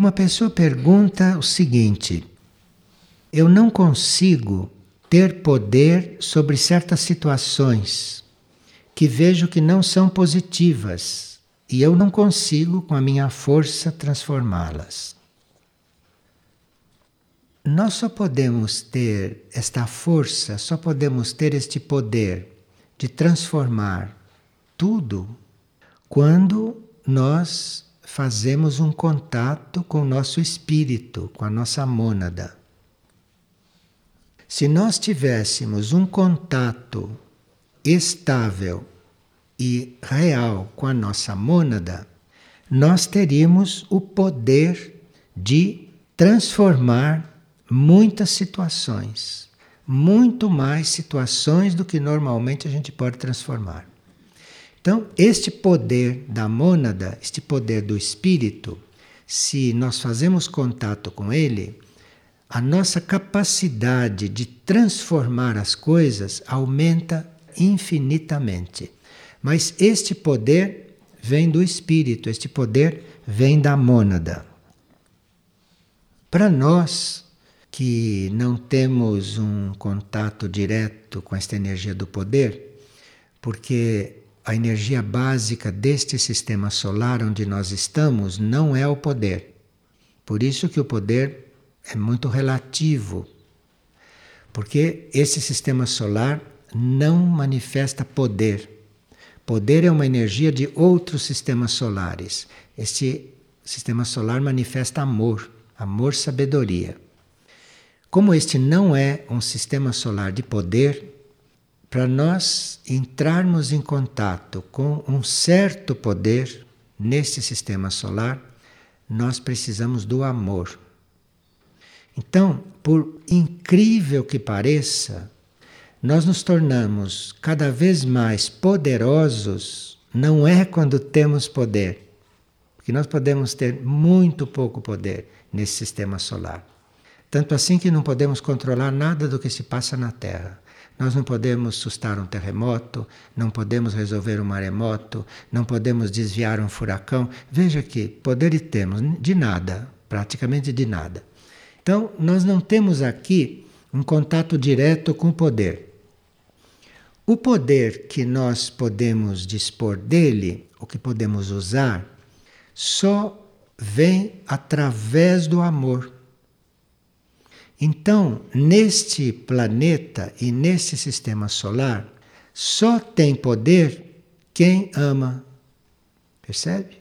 Uma pessoa pergunta o seguinte: eu não consigo ter poder sobre certas situações que vejo que não são positivas e eu não consigo, com a minha força, transformá-las. Nós só podemos ter esta força, só podemos ter este poder de transformar tudo quando nós fazemos um contato com o nosso espírito, com a nossa mônada. Se nós tivéssemos um contato estável e real com a nossa mônada, nós teríamos o poder de transformar muitas situações, muito mais situações do que normalmente a gente pode transformar. Então, este poder da mônada, este poder do espírito, se nós fazemos contato com ele, a nossa capacidade de transformar as coisas aumenta infinitamente. Mas este poder vem do espírito, este poder vem da mônada. Para nós, que não temos um contato direto com esta energia do poder, porque a energia básica deste sistema solar onde nós estamos não é o poder. Por isso que o poder é muito relativo. Porque esse sistema solar não manifesta poder. Poder é uma energia de outros sistemas solares. Este sistema solar manifesta amor, amor, sabedoria. Como este não é um sistema solar de poder, para nós entrarmos em contato com um certo poder neste sistema solar, nós precisamos do amor. Então, por incrível que pareça, nós nos tornamos cada vez mais poderosos, não é quando temos poder, porque nós podemos ter muito pouco poder nesse sistema solar. Tanto assim que não podemos controlar nada do que se passa na Terra. Nós não podemos sustar um terremoto, não podemos resolver um maremoto, não podemos desviar um furacão. Veja que poder temos de nada, praticamente de nada. Então, nós não temos aqui um contato direto com o poder. O poder que nós podemos dispor dele, o que podemos usar, só vem através do amor. Então, neste planeta e nesse sistema solar, só tem poder quem ama. Percebe?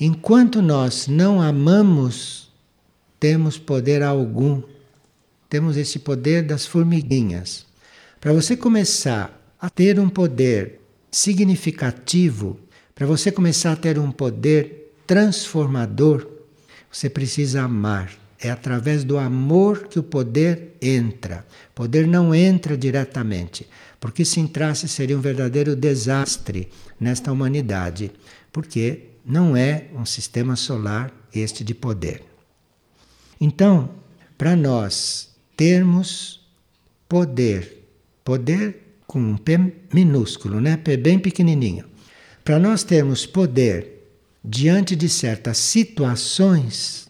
Enquanto nós não amamos, temos poder algum. Temos esse poder das formiguinhas. Para você começar a ter um poder significativo, para você começar a ter um poder transformador, você precisa amar. É através do amor que o poder entra. O poder não entra diretamente, porque se entrasse seria um verdadeiro desastre nesta humanidade, porque não é um sistema solar este de poder. Então, para nós termos poder, poder com um P minúsculo, né? P bem pequenininho. Para nós termos poder diante de certas situações,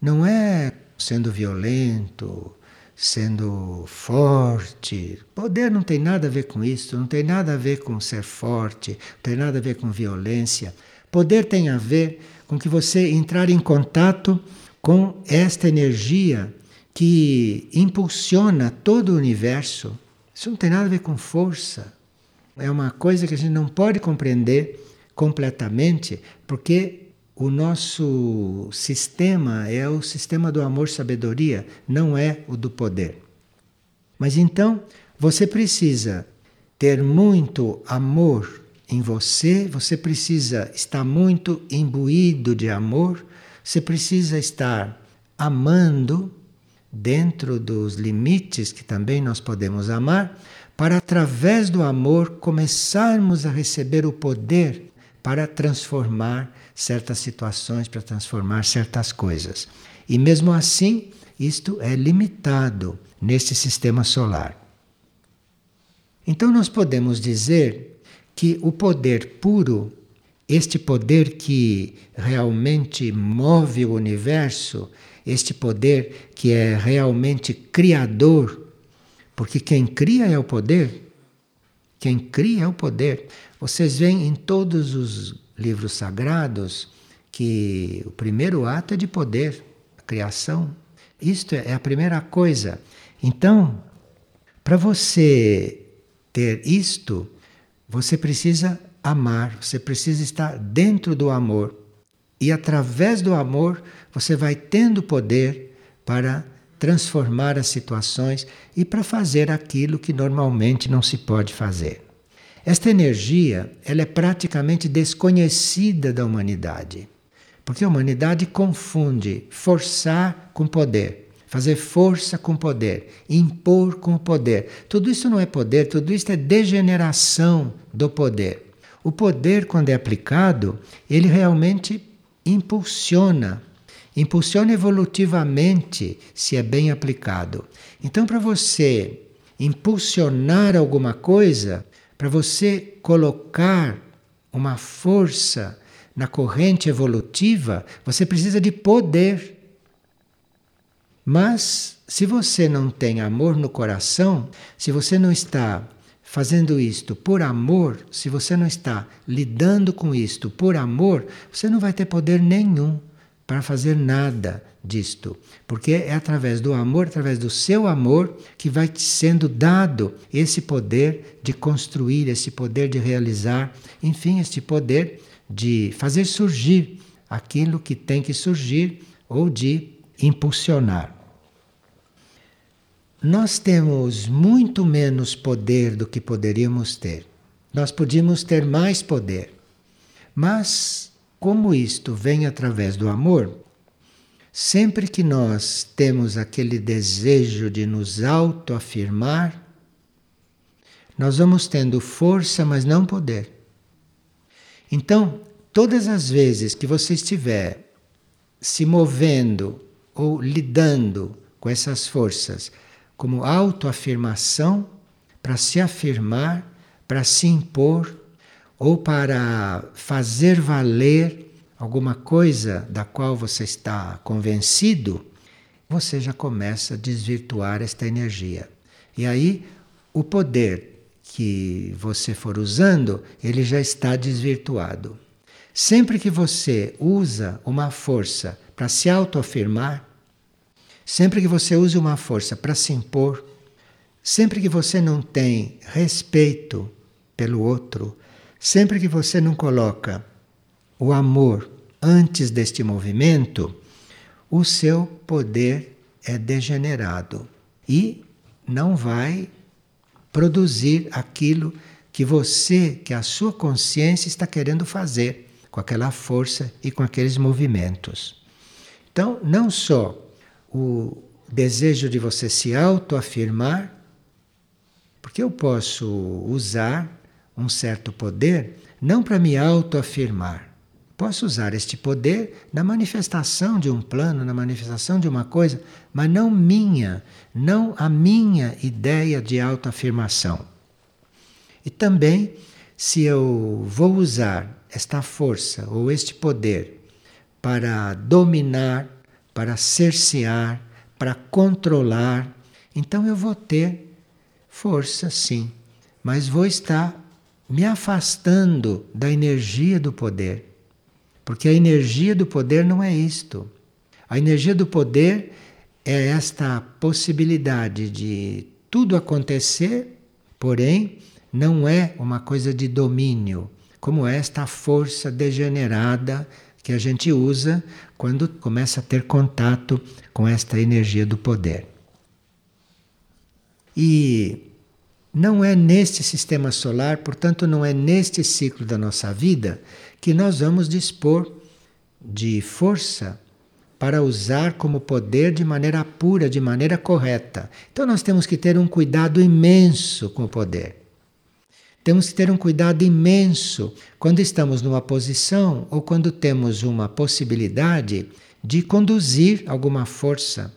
não é sendo violento, sendo forte. Poder não tem nada a ver com isso, não tem nada a ver com ser forte, não tem nada a ver com violência. Poder tem a ver com que você entrar em contato com esta energia que impulsiona todo o universo. Isso não tem nada a ver com força. É uma coisa que a gente não pode compreender completamente, porque o nosso sistema é o sistema do amor-sabedoria, não é o do poder. Mas então, você precisa ter muito amor em você, você precisa estar muito imbuído de amor, você precisa estar amando dentro dos limites que também nós podemos amar, para através do amor começarmos a receber o poder para transformar certas situações, para transformar certas coisas. E mesmo assim, isto é limitado neste sistema solar. Então, nós podemos dizer que o poder puro este poder que realmente move o universo, este poder que é realmente criador, porque quem cria é o poder. Quem cria é o poder. Vocês veem em todos os livros sagrados que o primeiro ato é de poder, a criação. Isto é a primeira coisa. Então, para você ter isto, você precisa amar, você precisa estar dentro do amor. E através do amor, você vai tendo poder para transformar as situações e para fazer aquilo que normalmente não se pode fazer. Esta energia, ela é praticamente desconhecida da humanidade. Porque a humanidade confunde forçar com poder, fazer força com poder, impor com poder. Tudo isso não é poder, tudo isso é degeneração do poder. O poder, quando é aplicado, ele realmente impulsiona, impulsiona evolutivamente se é bem aplicado. Então, para você impulsionar alguma coisa, para você colocar uma força na corrente evolutiva, você precisa de poder. Mas se você não tem amor no coração, se você não está fazendo isto por amor, se você não está lidando com isto por amor, você não vai ter poder nenhum para fazer nada disto, porque é através do amor, através do seu amor, que vai sendo dado esse poder de construir, esse poder de realizar, enfim, este poder de fazer surgir aquilo que tem que surgir ou de impulsionar. Nós temos muito menos poder do que poderíamos ter. Nós podíamos ter mais poder. Mas, como isto vem através do amor, sempre que nós temos aquele desejo de nos autoafirmar, nós vamos tendo força, mas não poder. Então, todas as vezes que você estiver se movendo ou lidando com essas forças, como autoafirmação para se afirmar, para se impor ou para fazer valer alguma coisa da qual você está convencido, você já começa a desvirtuar esta energia. E aí o poder que você for usando, ele já está desvirtuado. Sempre que você usa uma força para se autoafirmar, Sempre que você use uma força para se impor, sempre que você não tem respeito pelo outro, sempre que você não coloca o amor antes deste movimento, o seu poder é degenerado e não vai produzir aquilo que você, que a sua consciência está querendo fazer com aquela força e com aqueles movimentos. Então, não só o desejo de você se autoafirmar, porque eu posso usar um certo poder não para me autoafirmar. Posso usar este poder na manifestação de um plano, na manifestação de uma coisa, mas não minha, não a minha ideia de autoafirmação. E também, se eu vou usar esta força ou este poder para dominar para cercear, para controlar. Então eu vou ter força, sim, mas vou estar me afastando da energia do poder. Porque a energia do poder não é isto. A energia do poder é esta possibilidade de tudo acontecer, porém não é uma coisa de domínio, como esta força degenerada que a gente usa quando começa a ter contato com esta energia do poder. E não é neste sistema solar, portanto, não é neste ciclo da nossa vida que nós vamos dispor de força para usar como poder de maneira pura, de maneira correta. Então nós temos que ter um cuidado imenso com o poder. Temos que ter um cuidado imenso quando estamos numa posição ou quando temos uma possibilidade de conduzir alguma força.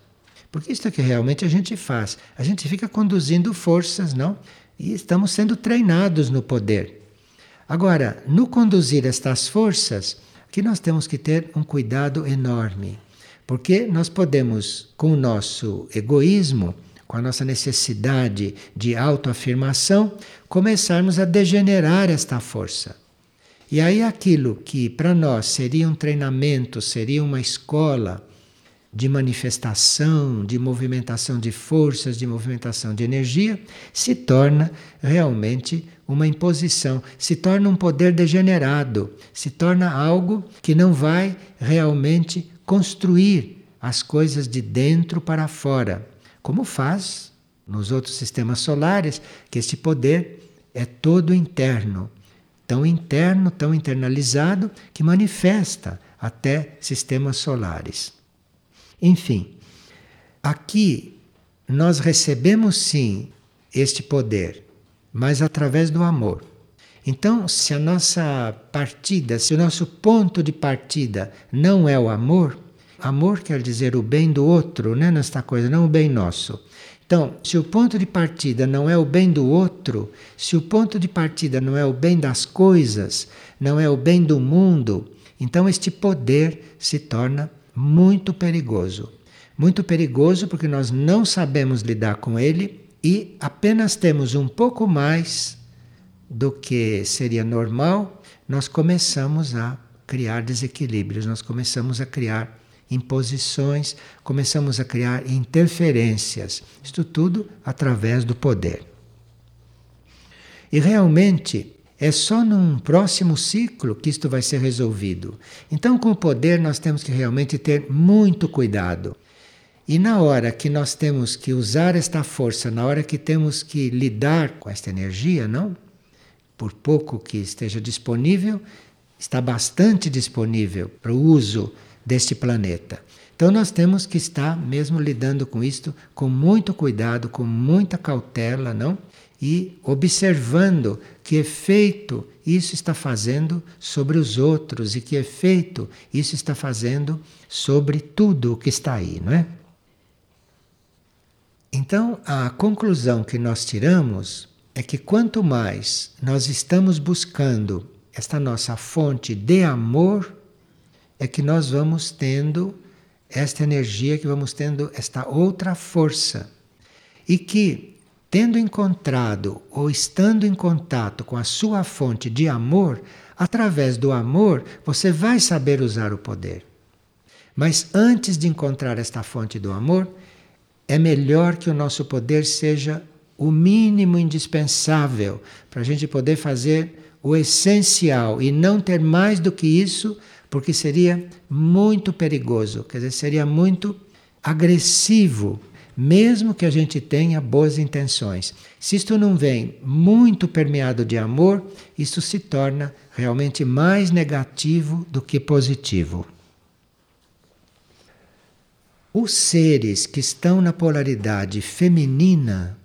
Porque isso é que realmente a gente faz. A gente fica conduzindo forças, não? E estamos sendo treinados no poder. Agora, no conduzir estas forças, que nós temos que ter um cuidado enorme, porque nós podemos, com o nosso egoísmo, com a nossa necessidade de autoafirmação, começarmos a degenerar esta força. E aí aquilo que para nós seria um treinamento, seria uma escola de manifestação, de movimentação de forças, de movimentação de energia, se torna realmente uma imposição, se torna um poder degenerado, se torna algo que não vai realmente construir as coisas de dentro para fora, como faz nos outros sistemas solares, que este poder é todo interno tão interno, tão internalizado, que manifesta até sistemas solares. Enfim, aqui nós recebemos sim este poder, mas através do amor. Então, se a nossa partida, se o nosso ponto de partida não é o amor, amor quer dizer o bem do outro, né, nesta coisa, não o bem nosso. Então, se o ponto de partida não é o bem do outro, se o ponto de partida não é o bem das coisas, não é o bem do mundo, então este poder se torna muito perigoso. Muito perigoso porque nós não sabemos lidar com ele e apenas temos um pouco mais do que seria normal, nós começamos a criar desequilíbrios, nós começamos a criar imposições, começamos a criar interferências. Isto tudo através do poder. E realmente é só num próximo ciclo que isto vai ser resolvido. Então, com o poder, nós temos que realmente ter muito cuidado. E na hora que nós temos que usar esta força, na hora que temos que lidar com esta energia, não? Por pouco que esteja disponível, está bastante disponível para o uso deste planeta. Então nós temos que estar mesmo lidando com isto com muito cuidado, com muita cautela, não? E observando que efeito isso está fazendo sobre os outros e que efeito isso está fazendo sobre tudo o que está aí, não é? Então, a conclusão que nós tiramos é que quanto mais nós estamos buscando esta nossa fonte de amor, é que nós vamos tendo esta energia, que vamos tendo esta outra força. E que, tendo encontrado ou estando em contato com a sua fonte de amor, através do amor você vai saber usar o poder. Mas antes de encontrar esta fonte do amor, é melhor que o nosso poder seja o mínimo indispensável para a gente poder fazer o essencial e não ter mais do que isso porque seria muito perigoso, quer dizer, seria muito agressivo, mesmo que a gente tenha boas intenções. Se isto não vem muito permeado de amor, isso se torna realmente mais negativo do que positivo. Os seres que estão na polaridade feminina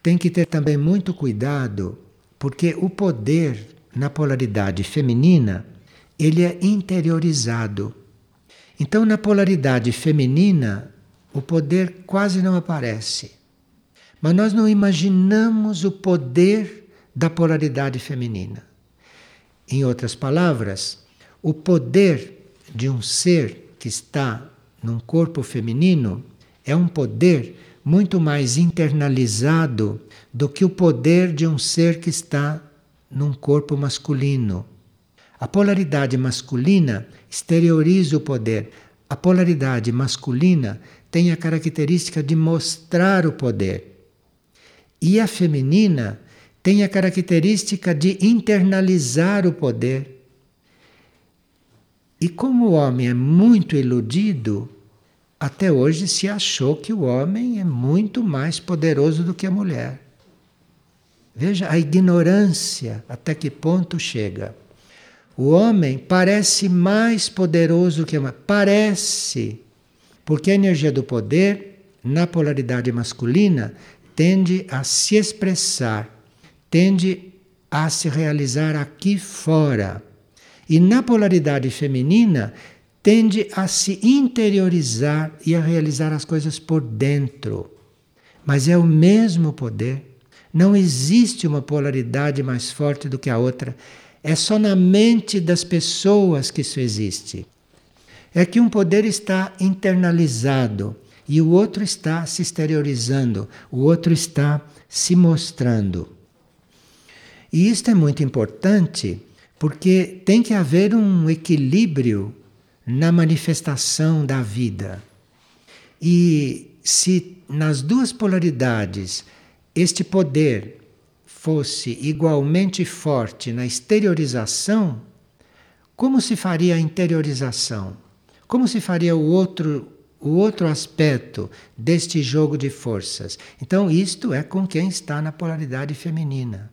têm que ter também muito cuidado, porque o poder na polaridade feminina ele é interiorizado. Então, na polaridade feminina, o poder quase não aparece. Mas nós não imaginamos o poder da polaridade feminina. Em outras palavras, o poder de um ser que está num corpo feminino é um poder muito mais internalizado do que o poder de um ser que está num corpo masculino. A polaridade masculina exterioriza o poder. A polaridade masculina tem a característica de mostrar o poder. E a feminina tem a característica de internalizar o poder. E como o homem é muito iludido, até hoje se achou que o homem é muito mais poderoso do que a mulher. Veja a ignorância até que ponto chega. O homem parece mais poderoso que a mulher. Parece. Porque a energia do poder, na polaridade masculina, tende a se expressar, tende a se realizar aqui fora. E na polaridade feminina, tende a se interiorizar e a realizar as coisas por dentro. Mas é o mesmo poder, Não existe uma polaridade mais forte do que a outra. É só na mente das pessoas que isso existe. É que um poder está internalizado e o outro está se exteriorizando, o outro está se mostrando. E isto é muito importante porque tem que haver um equilíbrio na manifestação da vida. E se nas duas polaridades este poder fosse igualmente forte na exteriorização, como se faria a interiorização? Como se faria o outro o outro aspecto deste jogo de forças? Então, isto é com quem está na polaridade feminina.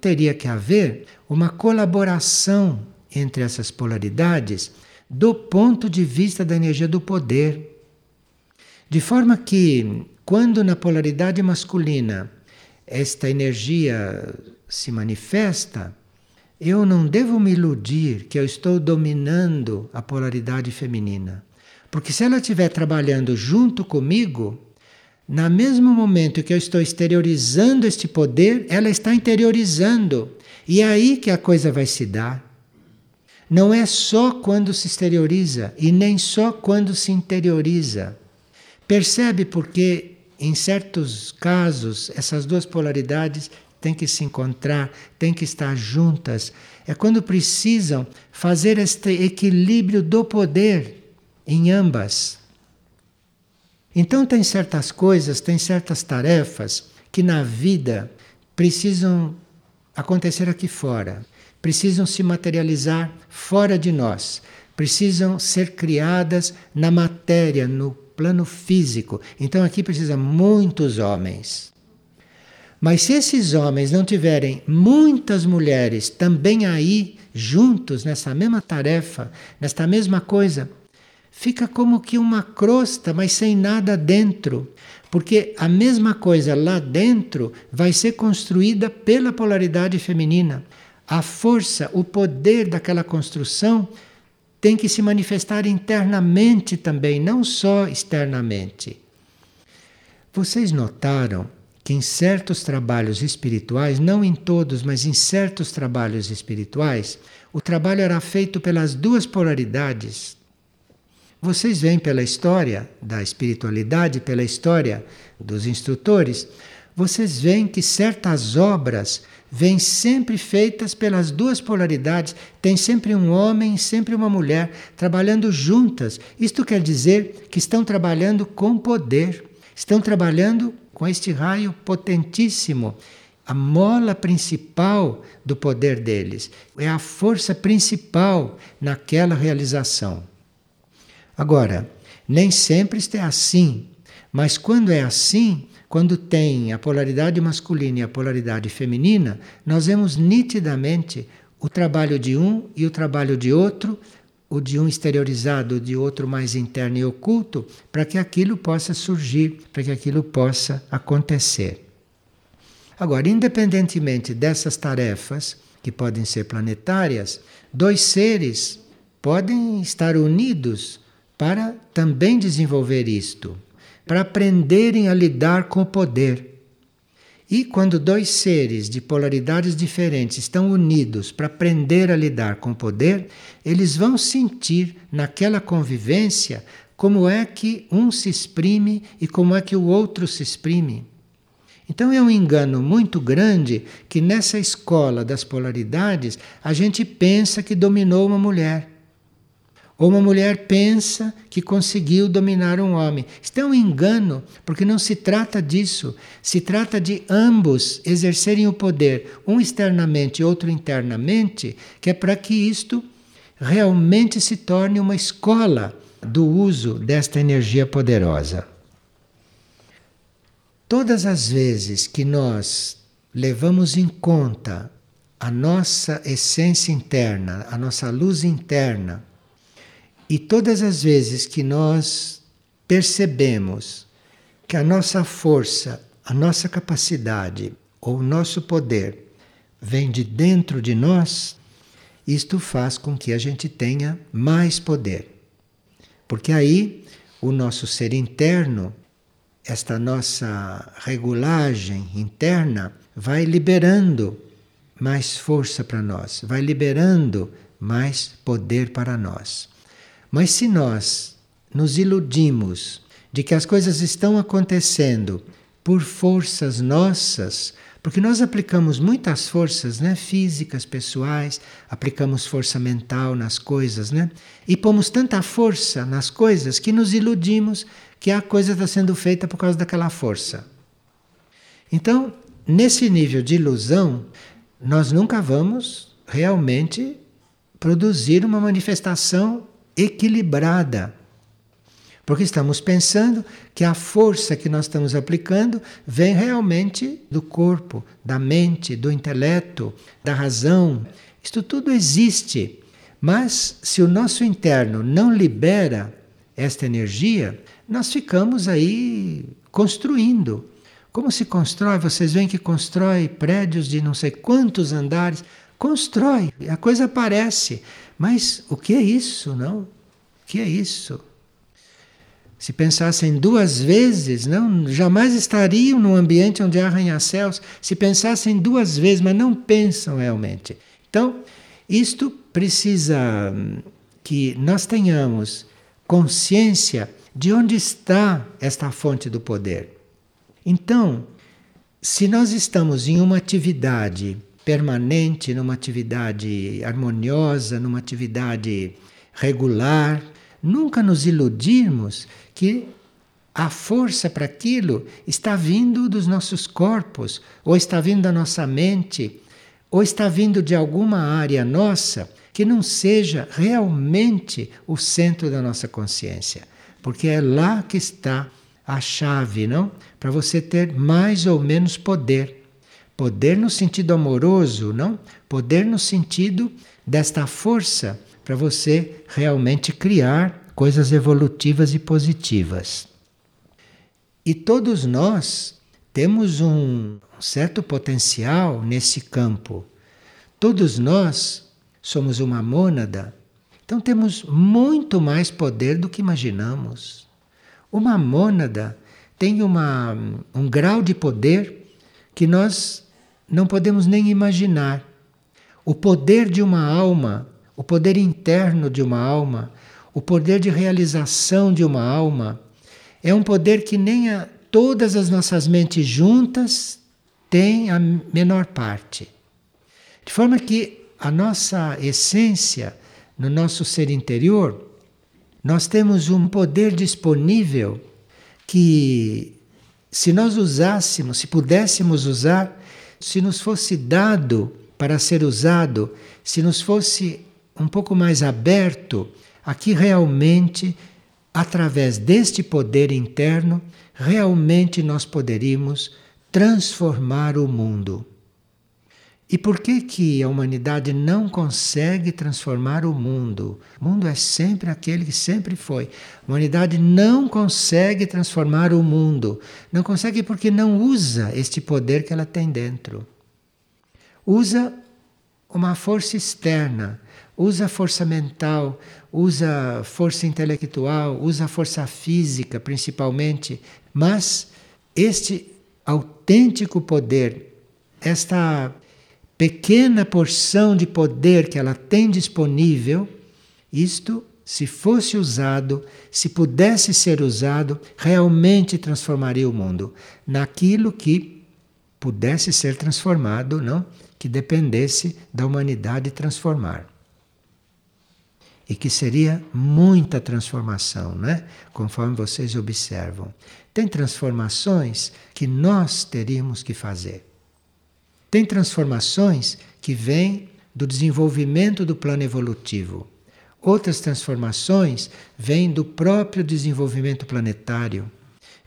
Teria que haver uma colaboração entre essas polaridades do ponto de vista da energia do poder. De forma que, quando na polaridade masculina esta energia se manifesta, eu não devo me iludir que eu estou dominando a polaridade feminina. Porque se ela estiver trabalhando junto comigo, no mesmo momento que eu estou exteriorizando este poder, ela está interiorizando. E é aí que a coisa vai se dar. Não é só quando se exterioriza e nem só quando se interioriza. Percebe porque em certos casos, essas duas polaridades têm que se encontrar, têm que estar juntas. É quando precisam fazer este equilíbrio do poder em ambas. Então, tem certas coisas, tem certas tarefas que na vida precisam acontecer aqui fora, precisam se materializar fora de nós, precisam ser criadas na matéria, no plano físico. Então aqui precisa muitos homens. Mas se esses homens não tiverem muitas mulheres também aí juntos nessa mesma tarefa, nesta mesma coisa, fica como que uma crosta, mas sem nada dentro. Porque a mesma coisa lá dentro vai ser construída pela polaridade feminina. A força, o poder daquela construção tem que se manifestar internamente também, não só externamente. Vocês notaram que em certos trabalhos espirituais, não em todos, mas em certos trabalhos espirituais, o trabalho era feito pelas duas polaridades. Vocês veem pela história da espiritualidade, pela história dos instrutores, vocês veem que certas obras vêm sempre feitas pelas duas polaridades, tem sempre um homem, sempre uma mulher trabalhando juntas. Isto quer dizer que estão trabalhando com poder, estão trabalhando com este raio potentíssimo. A mola principal do poder deles é a força principal naquela realização. Agora, nem sempre isto é assim, mas quando é assim, quando tem a polaridade masculina e a polaridade feminina, nós vemos nitidamente o trabalho de um e o trabalho de outro, o de um exteriorizado, o de outro mais interno e oculto, para que aquilo possa surgir, para que aquilo possa acontecer. Agora, independentemente dessas tarefas, que podem ser planetárias, dois seres podem estar unidos para também desenvolver isto para aprenderem a lidar com o poder. E quando dois seres de polaridades diferentes estão unidos para aprender a lidar com o poder, eles vão sentir naquela convivência como é que um se exprime e como é que o outro se exprime. Então é um engano muito grande que nessa escola das polaridades a gente pensa que dominou uma mulher. Ou uma mulher pensa que conseguiu dominar um homem. Isto é um engano, porque não se trata disso. Se trata de ambos exercerem o poder, um externamente e outro internamente, que é para que isto realmente se torne uma escola do uso desta energia poderosa. Todas as vezes que nós levamos em conta a nossa essência interna, a nossa luz interna, e todas as vezes que nós percebemos que a nossa força, a nossa capacidade ou o nosso poder vem de dentro de nós, isto faz com que a gente tenha mais poder. Porque aí o nosso ser interno esta nossa regulagem interna vai liberando mais força para nós, vai liberando mais poder para nós. Mas se nós nos iludimos de que as coisas estão acontecendo por forças nossas, porque nós aplicamos muitas forças, né, físicas, pessoais, aplicamos força mental nas coisas, né? E pomos tanta força nas coisas que nos iludimos que a coisa está sendo feita por causa daquela força. Então, nesse nível de ilusão, nós nunca vamos realmente produzir uma manifestação equilibrada. Porque estamos pensando que a força que nós estamos aplicando vem realmente do corpo, da mente, do intelecto, da razão. Isto tudo existe. Mas se o nosso interno não libera esta energia, nós ficamos aí construindo. Como se constrói? Vocês veem que constrói prédios de não sei quantos andares. Constrói, a coisa aparece. Mas o que é isso, não? O que é isso? Se pensassem duas vezes, não, jamais estariam num ambiente onde há arranha-céus. Se pensassem duas vezes, mas não pensam realmente. Então, isto precisa hum, que nós tenhamos consciência de onde está esta fonte do poder. Então, se nós estamos em uma atividade permanente, numa atividade harmoniosa, numa atividade regular, nunca nos iludirmos que a força para aquilo está vindo dos nossos corpos, ou está vindo da nossa mente, ou está vindo de alguma área nossa que não seja realmente o centro da nossa consciência, porque é lá que está a chave, não? Para você ter mais ou menos poder. Poder no sentido amoroso, não? Poder no sentido desta força para você realmente criar coisas evolutivas e positivas. E todos nós temos um certo potencial nesse campo. Todos nós somos uma mônada, então temos muito mais poder do que imaginamos. Uma mônada tem uma, um grau de poder que nós não podemos nem imaginar. O poder de uma alma, o poder interno de uma alma, o poder de realização de uma alma, é um poder que nem a, todas as nossas mentes juntas têm a menor parte. De forma que a nossa essência, no nosso ser interior, nós temos um poder disponível que, se nós usássemos, se pudéssemos usar, se nos fosse dado para ser usado, se nos fosse um pouco mais aberto, aqui realmente, através deste poder interno, realmente nós poderíamos transformar o mundo. E por que, que a humanidade não consegue transformar o mundo? O mundo é sempre aquele que sempre foi. A humanidade não consegue transformar o mundo. Não consegue porque não usa este poder que ela tem dentro. Usa uma força externa, usa força mental, usa força intelectual, usa força física principalmente, mas este autêntico poder, esta pequena porção de poder que ela tem disponível, isto, se fosse usado, se pudesse ser usado, realmente transformaria o mundo naquilo que pudesse ser transformado, não? Que dependesse da humanidade transformar. E que seria muita transformação, né? Conforme vocês observam. Tem transformações que nós teríamos que fazer. Tem transformações que vêm do desenvolvimento do plano evolutivo. Outras transformações vêm do próprio desenvolvimento planetário,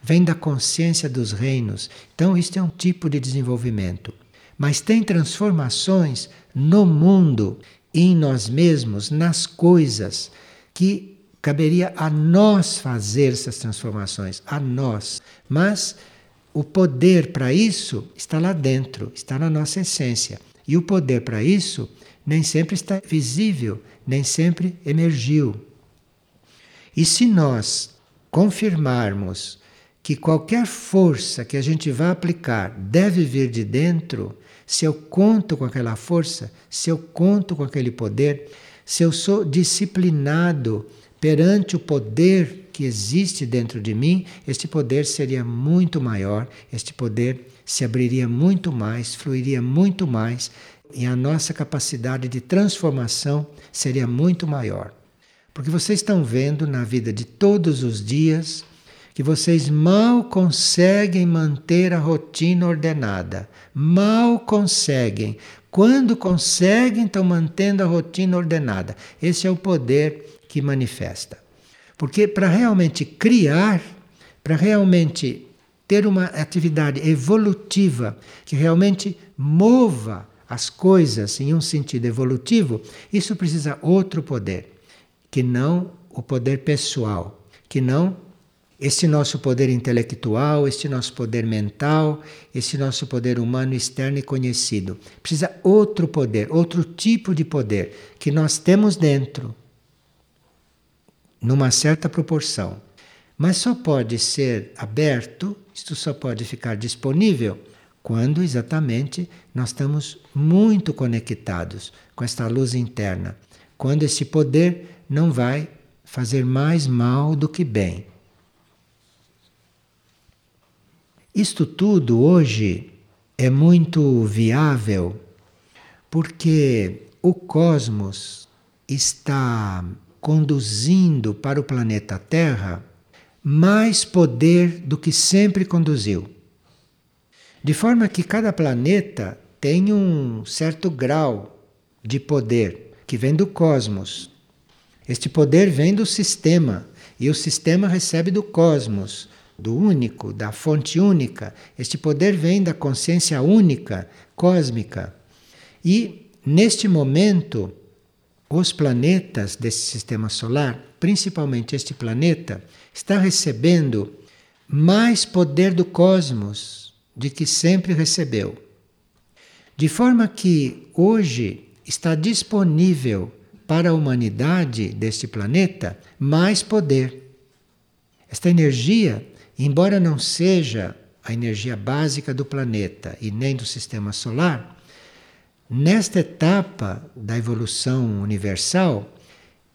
vêm da consciência dos reinos. Então, isto é um tipo de desenvolvimento. Mas tem transformações no mundo, em nós mesmos, nas coisas, que caberia a nós fazer essas transformações, a nós. Mas o poder para isso está lá dentro, está na nossa essência. E o poder para isso nem sempre está visível, nem sempre emergiu. E se nós confirmarmos que qualquer força que a gente vá aplicar deve vir de dentro, se eu conto com aquela força, se eu conto com aquele poder, se eu sou disciplinado perante o poder que existe dentro de mim, este poder seria muito maior, este poder se abriria muito mais, fluiria muito mais e a nossa capacidade de transformação seria muito maior. Porque vocês estão vendo na vida de todos os dias que vocês mal conseguem manter a rotina ordenada. Mal conseguem. Quando conseguem, estão mantendo a rotina ordenada. Esse é o poder que manifesta. Porque para realmente criar, para realmente ter uma atividade evolutiva que realmente mova as coisas em um sentido evolutivo, isso precisa outro poder, que não o poder pessoal, que não este nosso poder intelectual, este nosso poder mental, este nosso poder humano externo e conhecido. Precisa outro poder, outro tipo de poder que nós temos dentro, numa certa proporção. Mas só pode ser aberto, isto só pode ficar disponível quando exatamente nós estamos muito conectados com esta luz interna. Quando esse poder não vai fazer mais mal do que bem. Isto tudo hoje é muito viável porque o cosmos está conduzindo para o planeta Terra mais poder do que sempre conduziu. De forma que cada planeta tem um certo grau de poder que vem do cosmos. Este poder vem do sistema e o sistema recebe do cosmos do único, da fonte única. Este poder vem da consciência única, cósmica. E, neste momento, os planetas desse sistema solar, principalmente este planeta, está recebendo mais poder do cosmos de que sempre recebeu. De forma que hoje está disponível para a humanidade deste planeta mais poder. Esta energia Embora não seja a energia básica do planeta e nem do sistema solar, nesta etapa da evolução universal,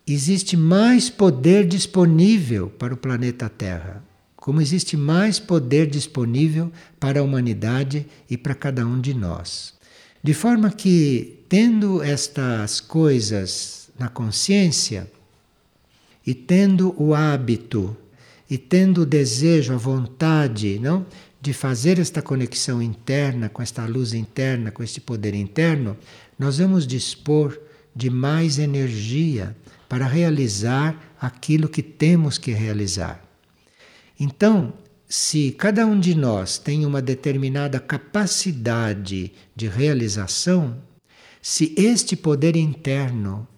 existe mais poder disponível para o planeta Terra, como existe mais poder disponível para a humanidade e para cada um de nós. De forma que, tendo estas coisas na consciência e tendo o hábito e tendo o desejo, a vontade, não, de fazer esta conexão interna com esta luz interna, com este poder interno, nós vamos dispor de mais energia para realizar aquilo que temos que realizar. Então, se cada um de nós tem uma determinada capacidade de realização, se este poder interno,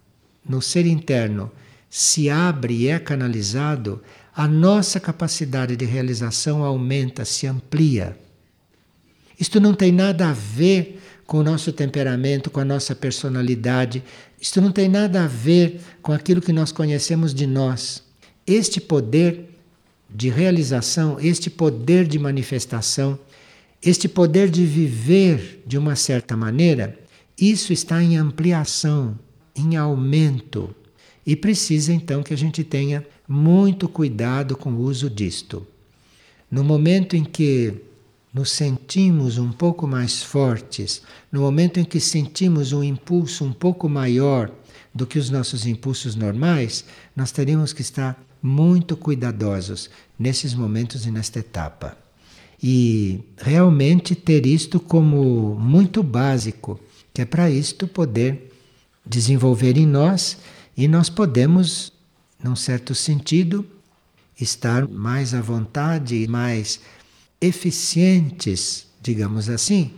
no ser interno, se abre e é canalizado, a nossa capacidade de realização aumenta, se amplia. Isto não tem nada a ver com o nosso temperamento, com a nossa personalidade. Isto não tem nada a ver com aquilo que nós conhecemos de nós. Este poder de realização, este poder de manifestação, este poder de viver de uma certa maneira, isso está em ampliação, em aumento. E precisa então que a gente tenha muito cuidado com o uso disto. No momento em que nos sentimos um pouco mais fortes, no momento em que sentimos um impulso um pouco maior do que os nossos impulsos normais, nós teríamos que estar muito cuidadosos nesses momentos e nesta etapa. E realmente ter isto como muito básico, que é para isto poder desenvolver em nós e nós podemos num certo sentido, estar mais à vontade e mais eficientes, digamos assim,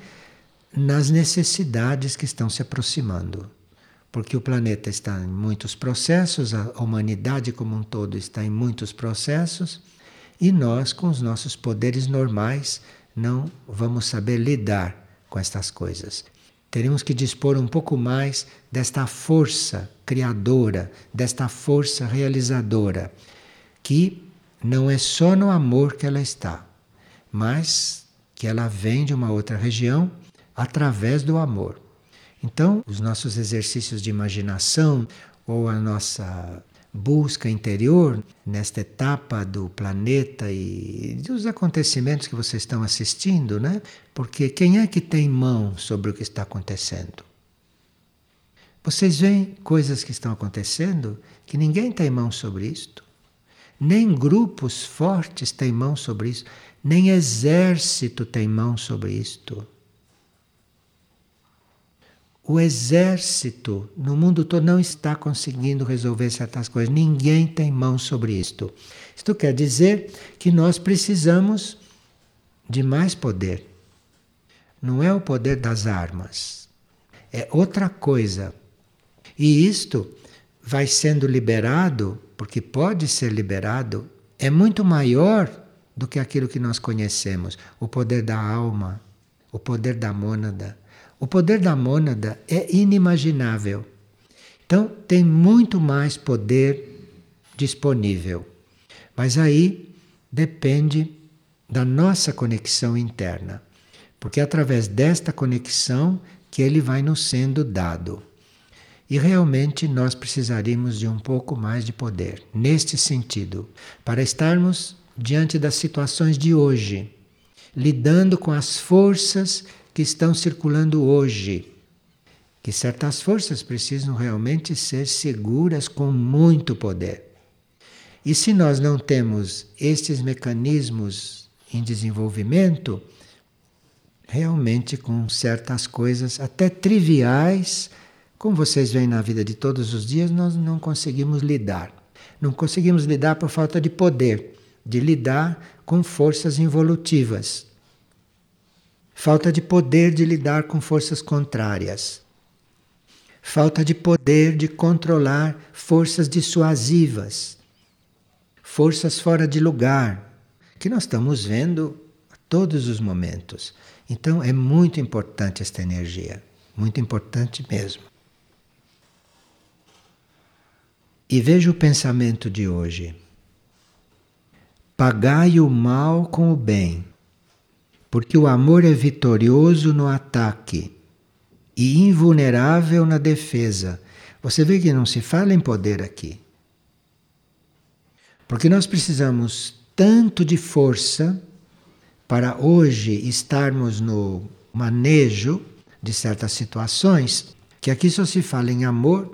nas necessidades que estão se aproximando. Porque o planeta está em muitos processos, a humanidade como um todo está em muitos processos, e nós, com os nossos poderes normais, não vamos saber lidar com estas coisas. Teremos que dispor um pouco mais desta força criadora, desta força realizadora, que não é só no amor que ela está, mas que ela vem de uma outra região através do amor. Então, os nossos exercícios de imaginação ou a nossa busca interior nesta etapa do planeta e dos acontecimentos que vocês estão assistindo, né? Porque quem é que tem mão sobre o que está acontecendo? Vocês veem coisas que estão acontecendo que ninguém tem mão sobre isto. Nem grupos fortes têm mão sobre isso, nem exército tem mão sobre isto. O exército no mundo todo não está conseguindo resolver certas coisas. Ninguém tem mão sobre isto. Isto quer dizer que nós precisamos de mais poder. Não é o poder das armas, é outra coisa. E isto vai sendo liberado, porque pode ser liberado, é muito maior do que aquilo que nós conhecemos o poder da alma, o poder da mônada o poder da mônada é inimaginável. Então, tem muito mais poder disponível. Mas aí depende da nossa conexão interna. Porque é através desta conexão que ele vai nos sendo dado. E realmente nós precisaríamos de um pouco mais de poder, neste sentido, para estarmos diante das situações de hoje, lidando com as forças que estão circulando hoje. Que certas forças precisam realmente ser seguras com muito poder. E se nós não temos estes mecanismos em desenvolvimento, realmente com certas coisas, até triviais, como vocês veem na vida de todos os dias, nós não conseguimos lidar. Não conseguimos lidar por falta de poder, de lidar com forças involutivas falta de poder de lidar com forças contrárias, falta de poder de controlar forças dissuasivas, forças fora de lugar, que nós estamos vendo a todos os momentos. Então é muito importante esta energia, muito importante mesmo. E veja o pensamento de hoje. Pagai o mal com o bem porque o amor é vitorioso no ataque e invulnerável na defesa. Você vê que não se fala em poder aqui. Porque nós precisamos tanto de força para hoje estarmos no manejo de certas situações, que aqui só se fala em amor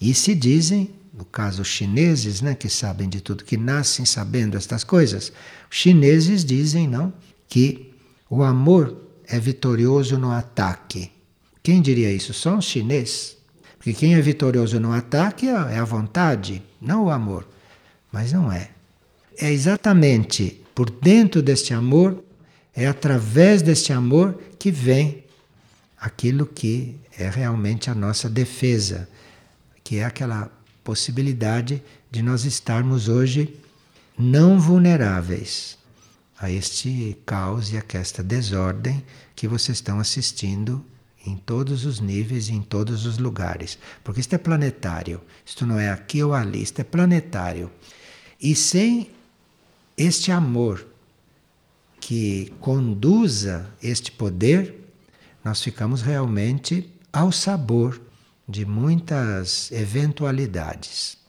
e se dizem, no caso os chineses, né, que sabem de tudo, que nascem sabendo estas coisas, os chineses dizem, não, que o amor é vitorioso no ataque. Quem diria isso? Só um chinês. Porque quem é vitorioso no ataque é a vontade, não o amor. Mas não é. É exatamente por dentro deste amor, é através deste amor que vem aquilo que é realmente a nossa defesa, que é aquela possibilidade de nós estarmos hoje não vulneráveis a este caos e a esta desordem que vocês estão assistindo em todos os níveis e em todos os lugares. Porque isto é planetário, isto não é aqui ou ali, isto é planetário. E sem este amor que conduza este poder, nós ficamos realmente ao sabor de muitas eventualidades.